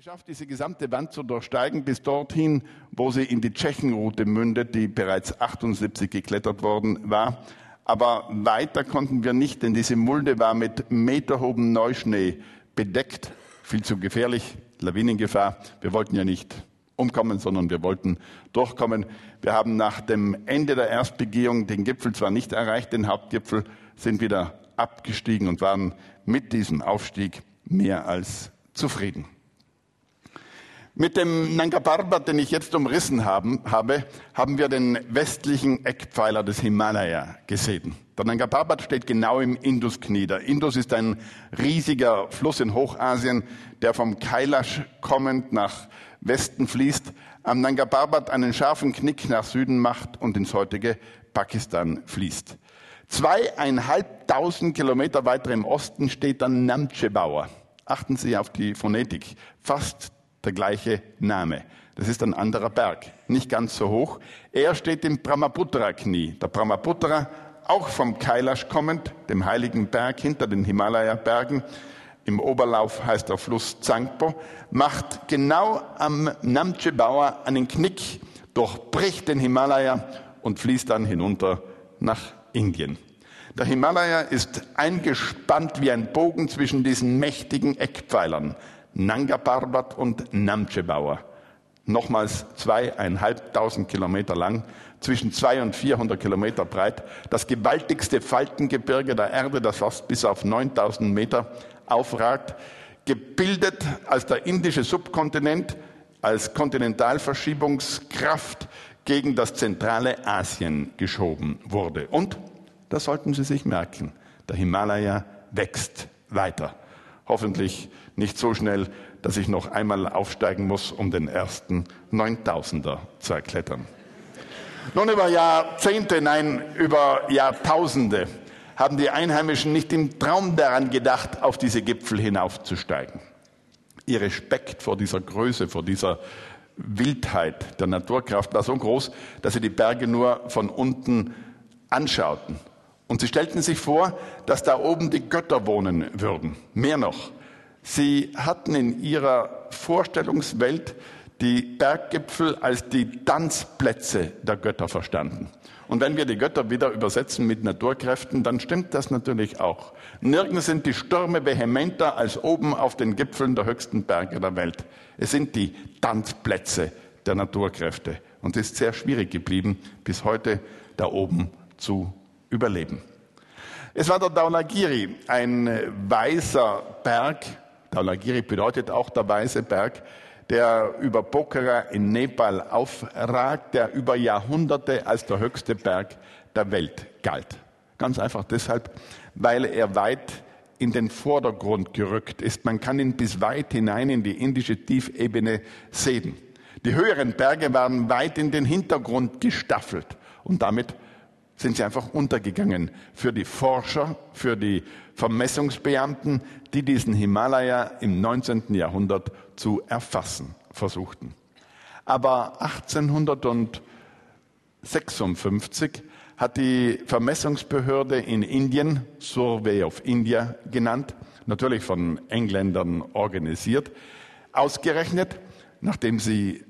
geschafft, diese gesamte Wand zu durchsteigen, bis dorthin, wo sie in die Tschechenroute mündet, die bereits 78 geklettert worden war. Aber weiter konnten wir nicht, denn diese Mulde war mit meterhohem Neuschnee bedeckt. Viel zu gefährlich, Lawinengefahr. Wir wollten ja nicht umkommen, sondern wir wollten durchkommen. Wir haben nach dem Ende der Erstbegehung den Gipfel zwar nicht erreicht, den Hauptgipfel, sind wieder abgestiegen und waren mit diesem Aufstieg mehr als zufrieden. Mit dem Nanga Parbat, den ich jetzt umrissen haben, habe, haben wir den westlichen Eckpfeiler des Himalaya gesehen. Der Nanga Parbat steht genau im Indusknie. Der Indus ist ein riesiger Fluss in Hochasien, der vom Kailash kommend nach Westen fließt, am Nanga Parbat einen scharfen Knick nach Süden macht und ins heutige Pakistan fließt. Zweieinhalbtausend Kilometer weiter im Osten steht dann Namche Achten Sie auf die Phonetik. Fast der gleiche Name. Das ist ein anderer Berg, nicht ganz so hoch. Er steht im Brahmaputra-Knie. Der Brahmaputra, auch vom Kailash kommend, dem heiligen Berg hinter den Himalaya-Bergen, im Oberlauf heißt der Fluss Zangpo, macht genau am Namche Bauer einen Knick, durchbricht den Himalaya und fließt dann hinunter nach Indien. Der Himalaya ist eingespannt wie ein Bogen zwischen diesen mächtigen Eckpfeilern. Nanga Parbat und Namche Bauer. Nochmals zweieinhalbtausend Kilometer lang, zwischen zwei und vierhundert Kilometer breit. Das gewaltigste Faltengebirge der Erde, das fast bis auf 9000 Meter aufragt. Gebildet als der indische Subkontinent, als Kontinentalverschiebungskraft gegen das zentrale Asien geschoben wurde. Und, das sollten Sie sich merken, der Himalaya wächst weiter. Hoffentlich nicht so schnell, dass ich noch einmal aufsteigen muss, um den ersten 9000er zu erklettern. Nun über Jahrzehnte, nein, über Jahrtausende haben die Einheimischen nicht im Traum daran gedacht, auf diese Gipfel hinaufzusteigen. Ihr Respekt vor dieser Größe, vor dieser Wildheit der Naturkraft war so groß, dass sie die Berge nur von unten anschauten und sie stellten sich vor, dass da oben die Götter wohnen würden. Mehr noch, sie hatten in ihrer Vorstellungswelt die Berggipfel als die Tanzplätze der Götter verstanden. Und wenn wir die Götter wieder übersetzen mit Naturkräften, dann stimmt das natürlich auch. Nirgends sind die Stürme vehementer als oben auf den Gipfeln der höchsten Berge der Welt. Es sind die Tanzplätze der Naturkräfte. Und es ist sehr schwierig geblieben, bis heute da oben zu überleben. Es war der Daulagiri, ein weißer Berg. Daulagiri bedeutet auch der weiße Berg, der über Pokhara in Nepal aufragt, der über Jahrhunderte als der höchste Berg der Welt galt. Ganz einfach deshalb, weil er weit in den Vordergrund gerückt ist. Man kann ihn bis weit hinein in die indische Tiefebene sehen. Die höheren Berge waren weit in den Hintergrund gestaffelt und damit sind sie einfach untergegangen für die Forscher, für die Vermessungsbeamten, die diesen Himalaya im 19. Jahrhundert zu erfassen versuchten. Aber 1856 hat die Vermessungsbehörde in Indien, Survey of India genannt, natürlich von Engländern organisiert, ausgerechnet, nachdem sie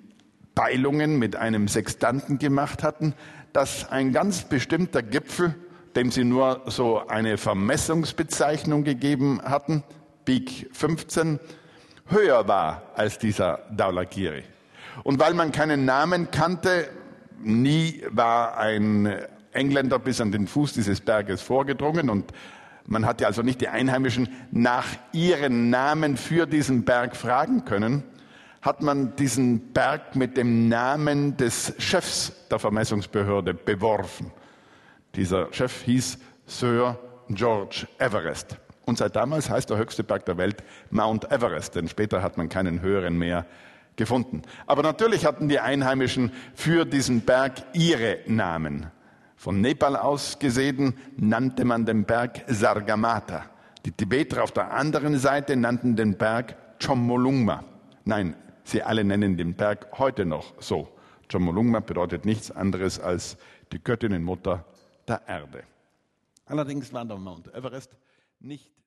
Peilungen mit einem Sextanten gemacht hatten, dass ein ganz bestimmter Gipfel, dem sie nur so eine Vermessungsbezeichnung gegeben hatten, Peak 15, höher war als dieser Daulagiri. Und weil man keinen Namen kannte, nie war ein Engländer bis an den Fuß dieses Berges vorgedrungen und man hatte also nicht die Einheimischen nach ihren Namen für diesen Berg fragen können, hat man diesen Berg mit dem Namen des Chefs der Vermessungsbehörde beworfen. Dieser Chef hieß Sir George Everest. Und seit damals heißt der höchste Berg der Welt Mount Everest, denn später hat man keinen höheren mehr gefunden. Aber natürlich hatten die Einheimischen für diesen Berg ihre Namen. Von Nepal aus gesehen nannte man den Berg Sargamata. Die Tibeter auf der anderen Seite nannten den Berg Chomolungma. Nein, Sie alle nennen den Berg heute noch so. Chomolungma bedeutet nichts anderes als die Göttinnenmutter der Erde. Allerdings war der Mount Everest nicht